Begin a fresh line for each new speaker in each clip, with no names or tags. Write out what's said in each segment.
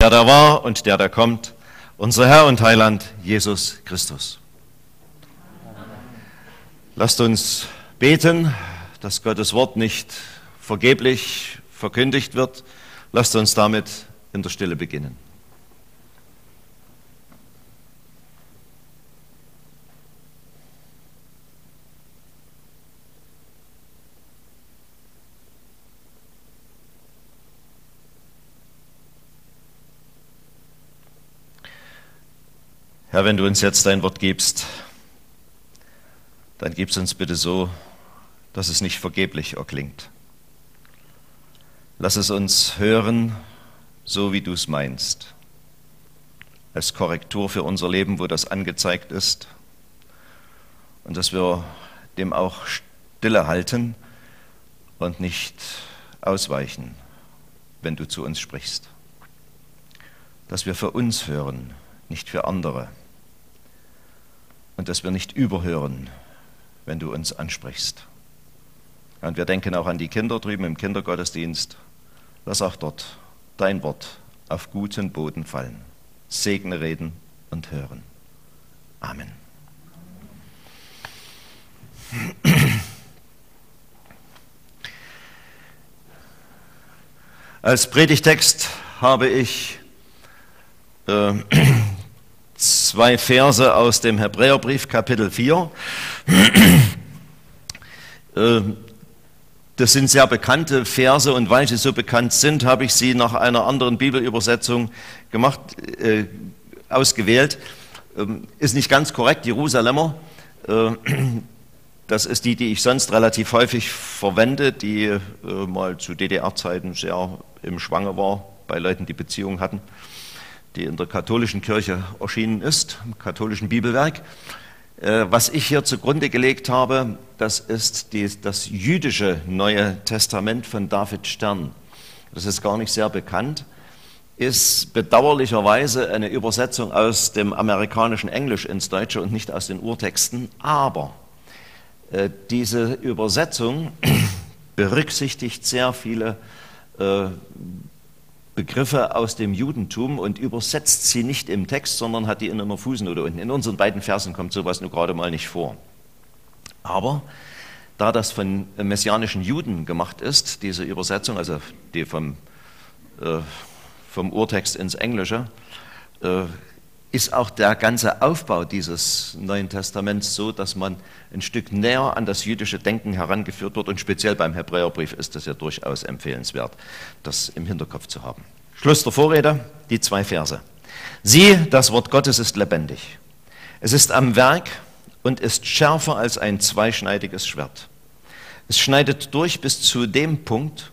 der da war und der da kommt, unser Herr und Heiland Jesus Christus. Lasst uns beten, dass Gottes Wort nicht vergeblich verkündigt wird. Lasst uns damit in der Stille beginnen. Herr, wenn du uns jetzt dein Wort gibst, dann gib es uns bitte so, dass es nicht vergeblich erklingt. Lass es uns hören, so wie du es meinst, als Korrektur für unser Leben, wo das angezeigt ist, und dass wir dem auch stille halten und nicht ausweichen, wenn du zu uns sprichst. Dass wir für uns hören, nicht für andere und dass wir nicht überhören, wenn du uns ansprichst. Und wir denken auch an die Kinder drüben im Kindergottesdienst. Lass auch dort dein Wort auf guten Boden fallen. Segne reden und hören. Amen. Als Predigtext habe ich äh, zwei Verse aus dem Hebräerbrief Kapitel 4. Ähm, das sind sehr bekannte Verse und weil sie so bekannt sind, habe ich sie nach einer anderen Bibelübersetzung gemacht, äh, ausgewählt. Ähm, ist nicht ganz korrekt, Jerusalemer. Äh, das ist die, die ich sonst relativ häufig verwende, die äh, mal zu DDR-Zeiten sehr im Schwange war bei Leuten, die Beziehungen hatten die in der katholischen Kirche erschienen ist, im katholischen Bibelwerk. Äh, was ich hier zugrunde gelegt habe, das ist die, das jüdische Neue Testament von David Stern. Das ist gar nicht sehr bekannt, ist bedauerlicherweise eine Übersetzung aus dem amerikanischen Englisch ins Deutsche und nicht aus den Urtexten. Aber äh, diese Übersetzung berücksichtigt sehr viele äh, Begriffe aus dem Judentum und übersetzt sie nicht im Text, sondern hat die in einer Fußnote unten. In unseren beiden Versen kommt sowas nur gerade mal nicht vor. Aber da das von messianischen Juden gemacht ist, diese Übersetzung, also die vom, äh, vom Urtext ins Englische, äh, ist auch der ganze Aufbau dieses Neuen Testaments so, dass man ein Stück näher an das jüdische Denken herangeführt wird. Und speziell beim Hebräerbrief ist es ja durchaus empfehlenswert, das im Hinterkopf zu haben. Schluss der Vorrede, die zwei Verse. Sieh, das Wort Gottes ist lebendig. Es ist am Werk und ist schärfer als ein zweischneidiges Schwert. Es schneidet durch bis zu dem Punkt,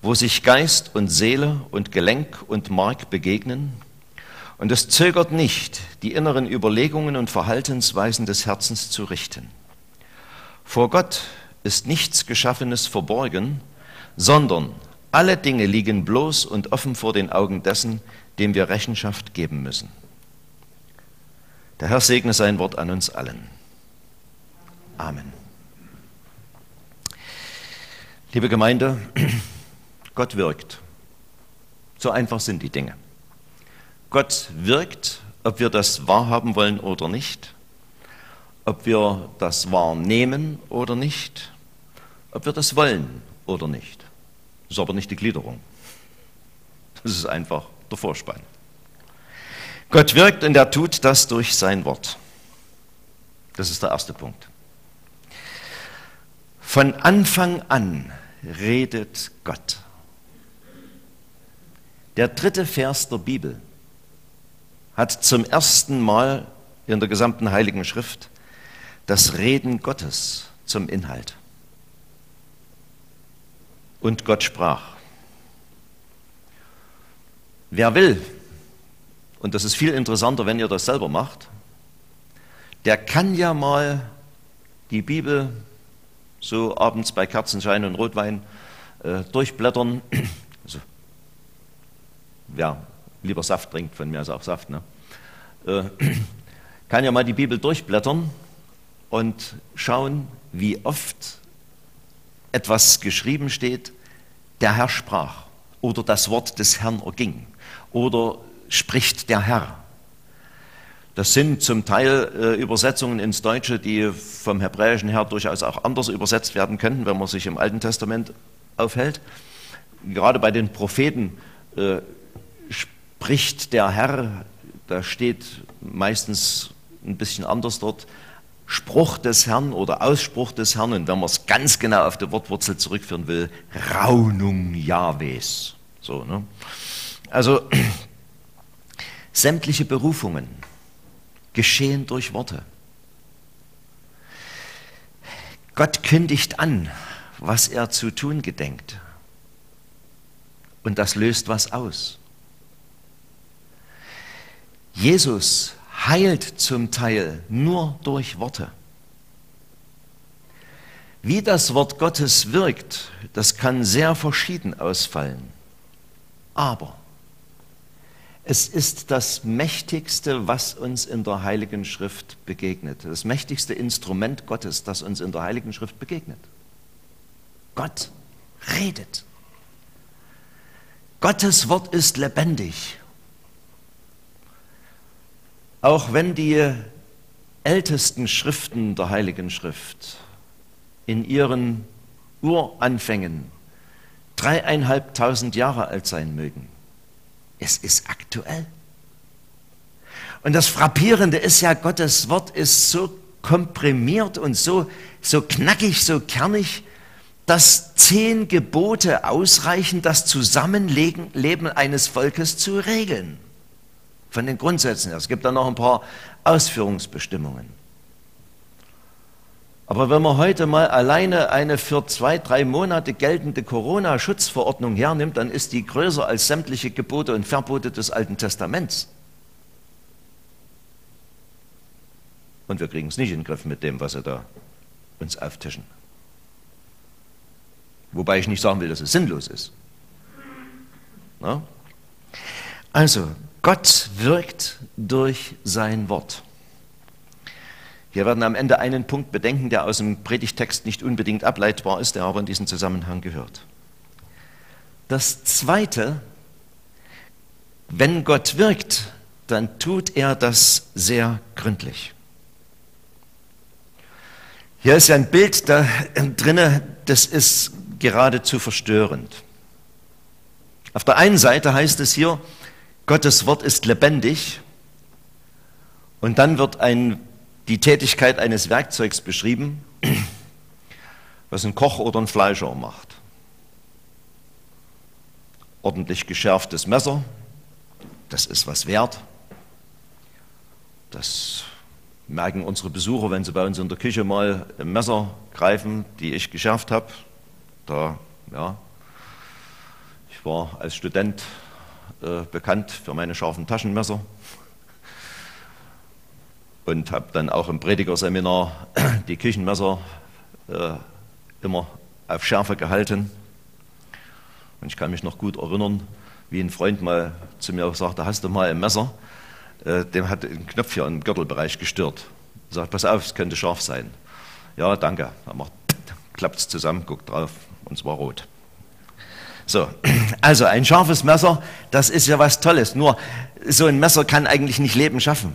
wo sich Geist und Seele und Gelenk und Mark begegnen. Und es zögert nicht, die inneren Überlegungen und Verhaltensweisen des Herzens zu richten. Vor Gott ist nichts Geschaffenes verborgen, sondern alle Dinge liegen bloß und offen vor den Augen dessen, dem wir Rechenschaft geben müssen. Der Herr segne sein Wort an uns allen. Amen. Liebe Gemeinde, Gott wirkt. So einfach sind die Dinge. Gott wirkt, ob wir das wahrhaben wollen oder nicht ob wir das wahrnehmen oder nicht, ob wir das wollen oder nicht. Das ist aber nicht die Gliederung. Das ist einfach der Vorspann. Gott wirkt und er tut das durch sein Wort. Das ist der erste Punkt. Von Anfang an redet Gott. Der dritte Vers der Bibel hat zum ersten Mal in der gesamten Heiligen Schrift das Reden Gottes zum Inhalt. Und Gott sprach. Wer will, und das ist viel interessanter, wenn ihr das selber macht, der kann ja mal die Bibel so abends bei Kerzenschein und Rotwein äh, durchblättern. Also, wer lieber Saft trinkt, von mir ist auch Saft, ne? Äh, kann ja mal die Bibel durchblättern und schauen, wie oft etwas geschrieben steht, der Herr sprach oder das Wort des Herrn erging oder spricht der Herr. Das sind zum Teil äh, Übersetzungen ins Deutsche, die vom Hebräischen her durchaus auch anders übersetzt werden könnten, wenn man sich im Alten Testament aufhält. Gerade bei den Propheten äh, spricht der Herr, da steht meistens ein bisschen anders dort, Spruch des Herrn oder Ausspruch des Herrn, und wenn man es ganz genau auf die Wortwurzel zurückführen will, Raunung Jahwes. So, ne? Also sämtliche Berufungen geschehen durch Worte. Gott kündigt an, was er zu tun gedenkt. Und das löst was aus. Jesus heilt zum Teil nur durch Worte. Wie das Wort Gottes wirkt, das kann sehr verschieden ausfallen. Aber es ist das mächtigste, was uns in der Heiligen Schrift begegnet. Das mächtigste Instrument Gottes, das uns in der Heiligen Schrift begegnet. Gott redet. Gottes Wort ist lebendig. Auch wenn die ältesten Schriften der Heiligen Schrift in ihren Uranfängen dreieinhalbtausend Jahre alt sein mögen, es ist aktuell. Und das Frappierende ist ja, Gottes Wort ist so komprimiert und so, so knackig, so kernig, dass zehn Gebote ausreichen, das Zusammenleben eines Volkes zu regeln von den Grundsätzen her. Es gibt da noch ein paar Ausführungsbestimmungen. Aber wenn man heute mal alleine eine für zwei, drei Monate geltende Corona-Schutzverordnung hernimmt, dann ist die größer als sämtliche Gebote und Verbote des Alten Testaments. Und wir kriegen es nicht in den Griff mit dem, was sie da uns auftischen. Wobei ich nicht sagen will, dass es sinnlos ist. Na? Also, Gott wirkt durch sein Wort. Wir werden am Ende einen Punkt bedenken, der aus dem Predigtext nicht unbedingt ableitbar ist, der aber in diesen Zusammenhang gehört. Das Zweite, wenn Gott wirkt, dann tut er das sehr gründlich. Hier ist ein Bild da drinne, das ist geradezu verstörend. Auf der einen Seite heißt es hier, Gottes Wort ist lebendig und dann wird ein, die Tätigkeit eines Werkzeugs beschrieben, was ein Koch oder ein Fleischer macht. Ordentlich geschärftes Messer, das ist was wert. Das merken unsere Besucher, wenn sie bei uns in der Küche mal ein Messer greifen, die ich geschärft habe. Da, ja, ich war als Student äh, bekannt für meine scharfen Taschenmesser und habe dann auch im Predigerseminar die Küchenmesser äh, immer auf Schärfe gehalten. Und ich kann mich noch gut erinnern, wie ein Freund mal zu mir sagte, hast du mal ein Messer? Äh, dem hat ein Knopf hier im Gürtelbereich gestört. Er sagt, pass auf, es könnte scharf sein. Ja, danke. Dann klappt es zusammen, guckt drauf und es war rot. So, also ein scharfes Messer, das ist ja was Tolles. Nur so ein Messer kann eigentlich nicht Leben schaffen.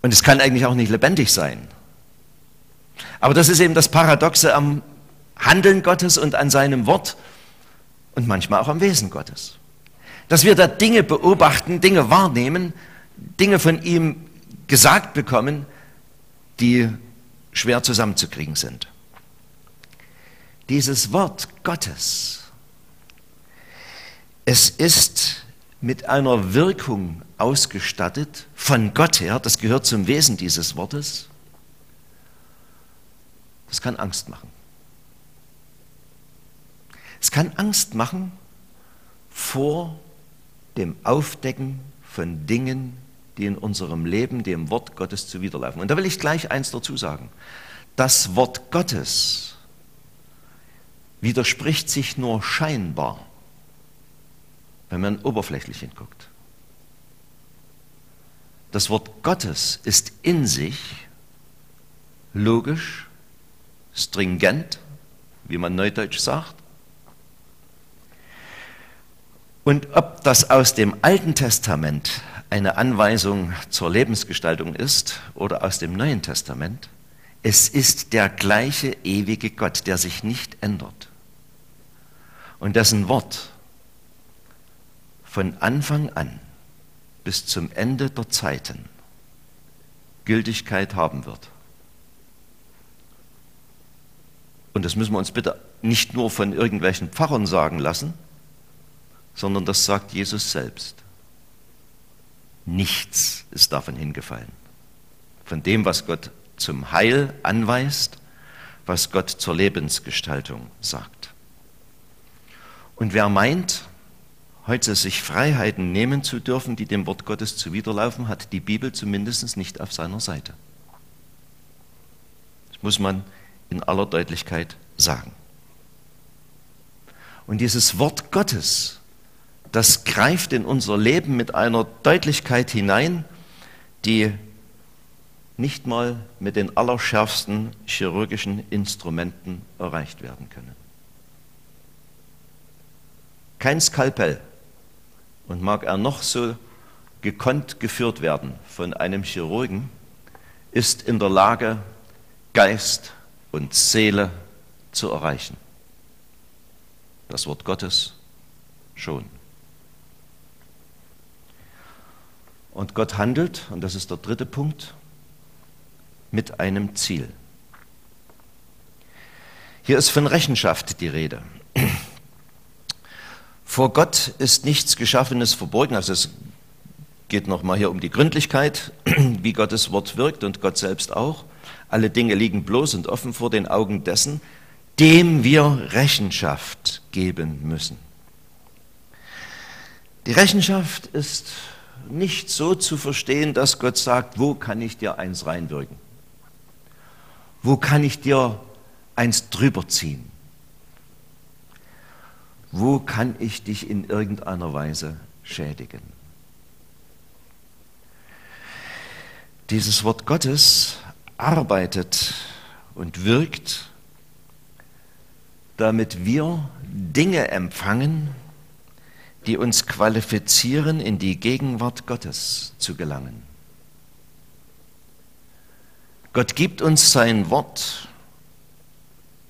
Und es kann eigentlich auch nicht lebendig sein. Aber das ist eben das Paradoxe am Handeln Gottes und an seinem Wort und manchmal auch am Wesen Gottes. Dass wir da Dinge beobachten, Dinge wahrnehmen, Dinge von ihm gesagt bekommen, die schwer zusammenzukriegen sind dieses Wort Gottes, es ist mit einer Wirkung ausgestattet von Gott her, das gehört zum Wesen dieses Wortes, das kann Angst machen. Es kann Angst machen vor dem Aufdecken von Dingen, die in unserem Leben dem Wort Gottes zuwiderlaufen. Und da will ich gleich eins dazu sagen. Das Wort Gottes widerspricht sich nur scheinbar, wenn man oberflächlich hinguckt. Das Wort Gottes ist in sich logisch, stringent, wie man neudeutsch sagt. Und ob das aus dem Alten Testament eine Anweisung zur Lebensgestaltung ist oder aus dem Neuen Testament, es ist der gleiche ewige Gott, der sich nicht ändert und dessen Wort von Anfang an bis zum Ende der Zeiten Gültigkeit haben wird. Und das müssen wir uns bitte nicht nur von irgendwelchen Pfarrern sagen lassen, sondern das sagt Jesus selbst. Nichts ist davon hingefallen. Von dem, was Gott zum Heil anweist, was Gott zur Lebensgestaltung sagt. Und wer meint, heute sich Freiheiten nehmen zu dürfen, die dem Wort Gottes zuwiderlaufen, hat die Bibel zumindest nicht auf seiner Seite. Das muss man in aller Deutlichkeit sagen. Und dieses Wort Gottes, das greift in unser Leben mit einer Deutlichkeit hinein, die nicht mal mit den allerschärfsten chirurgischen Instrumenten erreicht werden können. Kein Skalpell und mag er noch so gekonnt geführt werden von einem Chirurgen, ist in der Lage, Geist und Seele zu erreichen. Das Wort Gottes schon. Und Gott handelt, und das ist der dritte Punkt, mit einem Ziel. Hier ist von Rechenschaft die Rede. Vor Gott ist nichts Geschaffenes verborgen. Also es geht nochmal hier um die Gründlichkeit, wie Gottes Wort wirkt und Gott selbst auch. Alle Dinge liegen bloß und offen vor den Augen dessen, dem wir Rechenschaft geben müssen. Die Rechenschaft ist nicht so zu verstehen, dass Gott sagt, wo kann ich dir eins reinwirken? Wo kann ich dir eins drüber ziehen? Wo kann ich dich in irgendeiner Weise schädigen? Dieses Wort Gottes arbeitet und wirkt, damit wir Dinge empfangen, die uns qualifizieren, in die Gegenwart Gottes zu gelangen. Gott gibt uns sein Wort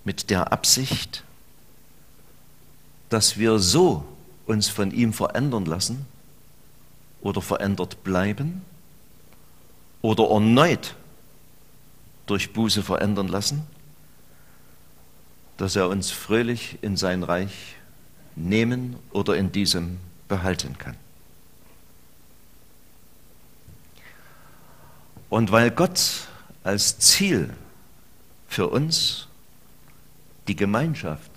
mit der Absicht, dass wir so uns von ihm verändern lassen oder verändert bleiben oder erneut durch Buße verändern lassen, dass er uns fröhlich in sein Reich nehmen oder in diesem behalten kann. Und weil Gott als Ziel für uns die Gemeinschaft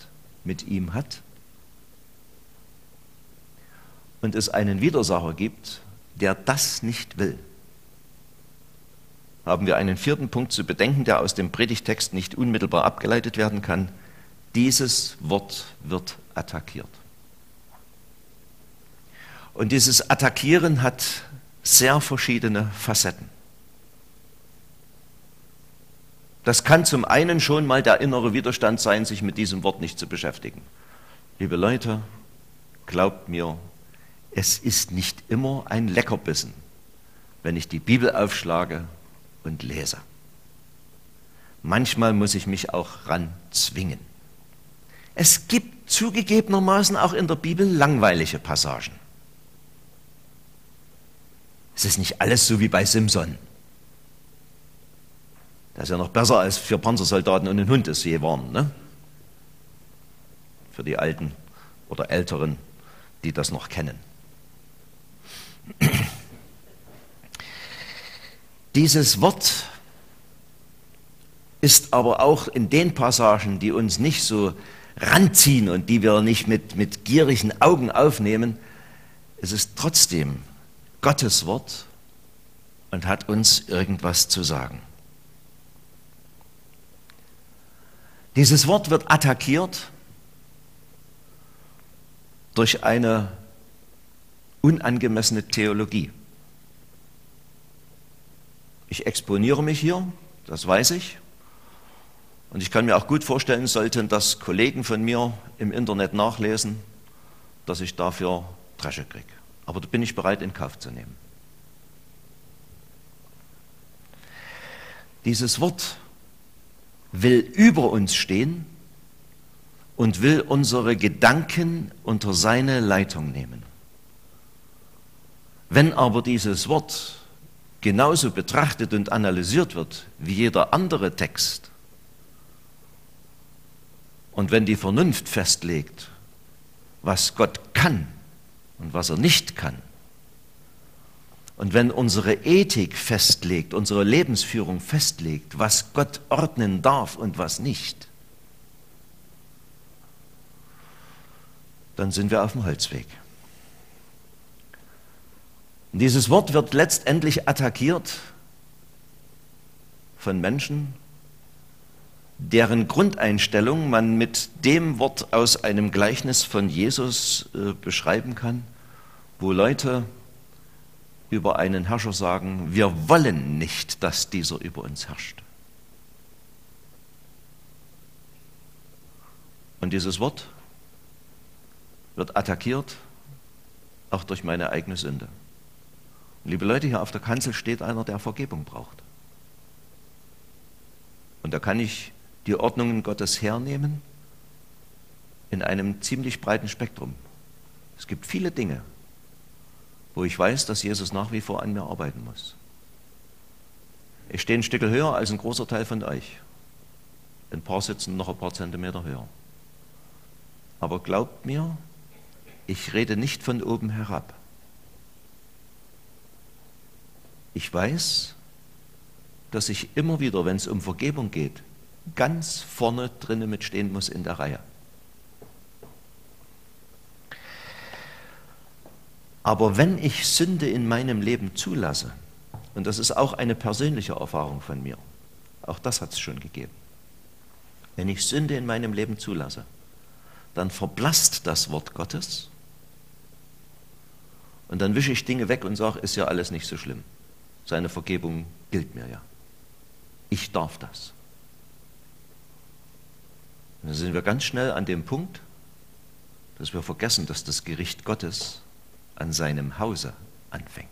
mit ihm hat, und es einen Widersacher gibt, der das nicht will, haben wir einen vierten Punkt zu bedenken, der aus dem Predigtext nicht unmittelbar abgeleitet werden kann. Dieses Wort wird attackiert. Und dieses Attackieren hat sehr verschiedene Facetten. Das kann zum einen schon mal der innere Widerstand sein, sich mit diesem Wort nicht zu beschäftigen. Liebe Leute, glaubt mir, es ist nicht immer ein Leckerbissen, wenn ich die Bibel aufschlage und lese. Manchmal muss ich mich auch ran zwingen. Es gibt zugegebenermaßen auch in der Bibel langweilige Passagen. Es ist nicht alles so wie bei Simson. Das ist ja noch besser als für Panzersoldaten und einen Hund es je waren. Ne? Für die Alten oder Älteren, die das noch kennen. Dieses Wort ist aber auch in den Passagen, die uns nicht so ranziehen und die wir nicht mit, mit gierigen Augen aufnehmen, es ist trotzdem Gottes Wort und hat uns irgendwas zu sagen. Dieses Wort wird attackiert durch eine unangemessene Theologie. Ich exponiere mich hier, das weiß ich. Und ich kann mir auch gut vorstellen, sollten das Kollegen von mir im Internet nachlesen, dass ich dafür Dresche kriege. Aber da bin ich bereit, in Kauf zu nehmen. Dieses Wort will über uns stehen und will unsere Gedanken unter seine Leitung nehmen. Wenn aber dieses Wort genauso betrachtet und analysiert wird wie jeder andere Text, und wenn die Vernunft festlegt, was Gott kann und was er nicht kann, und wenn unsere Ethik festlegt, unsere Lebensführung festlegt, was Gott ordnen darf und was nicht, dann sind wir auf dem Holzweg. Und dieses Wort wird letztendlich attackiert von Menschen, deren Grundeinstellung man mit dem Wort aus einem Gleichnis von Jesus äh, beschreiben kann, wo Leute über einen Herrscher sagen, wir wollen nicht, dass dieser über uns herrscht. Und dieses Wort wird attackiert, auch durch meine eigene Sünde. Liebe Leute, hier auf der Kanzel steht einer, der Vergebung braucht. Und da kann ich die Ordnungen Gottes hernehmen in einem ziemlich breiten Spektrum. Es gibt viele Dinge, wo ich weiß, dass Jesus nach wie vor an mir arbeiten muss. Ich stehe ein Stück höher als ein großer Teil von euch. Ein paar sitzen noch ein paar Zentimeter höher. Aber glaubt mir, ich rede nicht von oben herab. Ich weiß, dass ich immer wieder, wenn es um Vergebung geht, ganz vorne drinnen mitstehen muss in der Reihe. Aber wenn ich Sünde in meinem Leben zulasse, und das ist auch eine persönliche Erfahrung von mir, auch das hat es schon gegeben, wenn ich Sünde in meinem Leben zulasse, dann verblasst das Wort Gottes und dann wische ich Dinge weg und sage, ist ja alles nicht so schlimm. Seine Vergebung gilt mir ja. Ich darf das. Und dann sind wir ganz schnell an dem Punkt, dass wir vergessen, dass das Gericht Gottes an seinem Hause anfängt.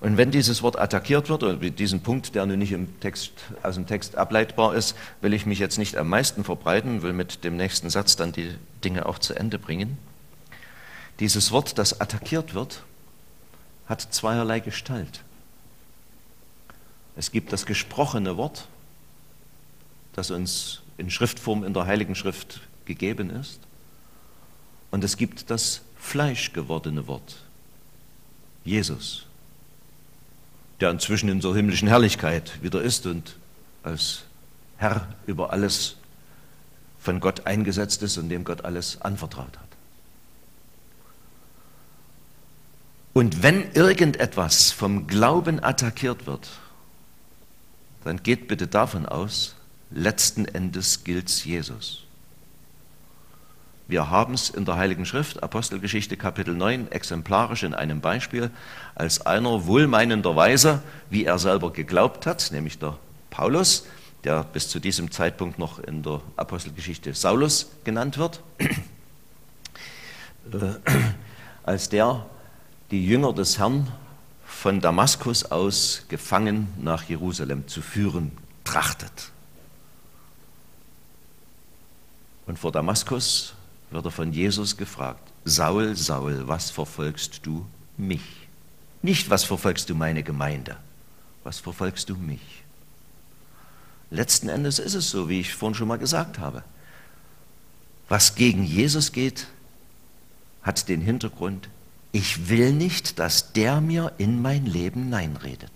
Und wenn dieses Wort attackiert wird, oder diesen Punkt, der nun nicht im Text, aus dem Text ableitbar ist, will ich mich jetzt nicht am meisten verbreiten, will mit dem nächsten Satz dann die Dinge auch zu Ende bringen. Dieses Wort, das attackiert wird, hat zweierlei Gestalt. Es gibt das gesprochene Wort, das uns in Schriftform in der Heiligen Schrift gegeben ist. Und es gibt das fleischgewordene Wort, Jesus, der inzwischen in so himmlischen Herrlichkeit wieder ist und als Herr über alles von Gott eingesetzt ist und dem Gott alles anvertraut hat. Und wenn irgendetwas vom Glauben attackiert wird, dann geht bitte davon aus, letzten Endes gilt Jesus. Wir haben es in der Heiligen Schrift, Apostelgeschichte Kapitel 9, exemplarisch in einem Beispiel, als einer wohlmeinenderweise, wie er selber geglaubt hat, nämlich der Paulus, der bis zu diesem Zeitpunkt noch in der Apostelgeschichte Saulus genannt wird, als der die Jünger des Herrn von Damaskus aus gefangen nach Jerusalem zu führen trachtet. Und vor Damaskus wird er von Jesus gefragt, Saul, Saul, was verfolgst du mich? Nicht, was verfolgst du meine Gemeinde, was verfolgst du mich? Letzten Endes ist es so, wie ich vorhin schon mal gesagt habe. Was gegen Jesus geht, hat den Hintergrund, ich will nicht, dass der mir in mein Leben hineinredet.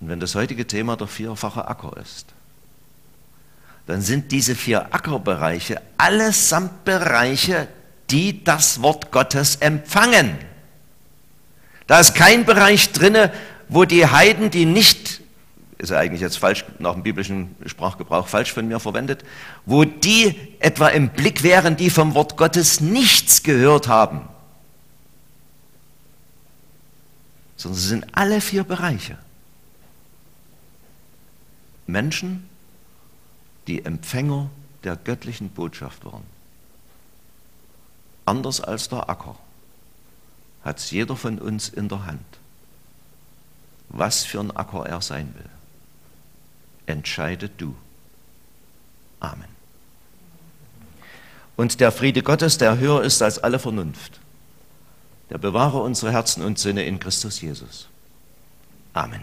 Und wenn das heutige Thema der vierfache Acker ist, dann sind diese vier Ackerbereiche allesamt Bereiche, die das Wort Gottes empfangen. Da ist kein Bereich drinne, wo die Heiden, die nicht, ist ja eigentlich jetzt falsch nach dem biblischen Sprachgebrauch falsch von mir verwendet, wo die etwa im Blick wären, die vom Wort Gottes nichts gehört haben. Sondern sie sind alle vier Bereiche. Menschen, die Empfänger der göttlichen Botschaft waren. Anders als der Acker hat es jeder von uns in der Hand, was für ein Acker er sein will. Entscheide du. Amen. Und der Friede Gottes, der höher ist als alle Vernunft, der bewahre unsere Herzen und Sinne in Christus Jesus. Amen.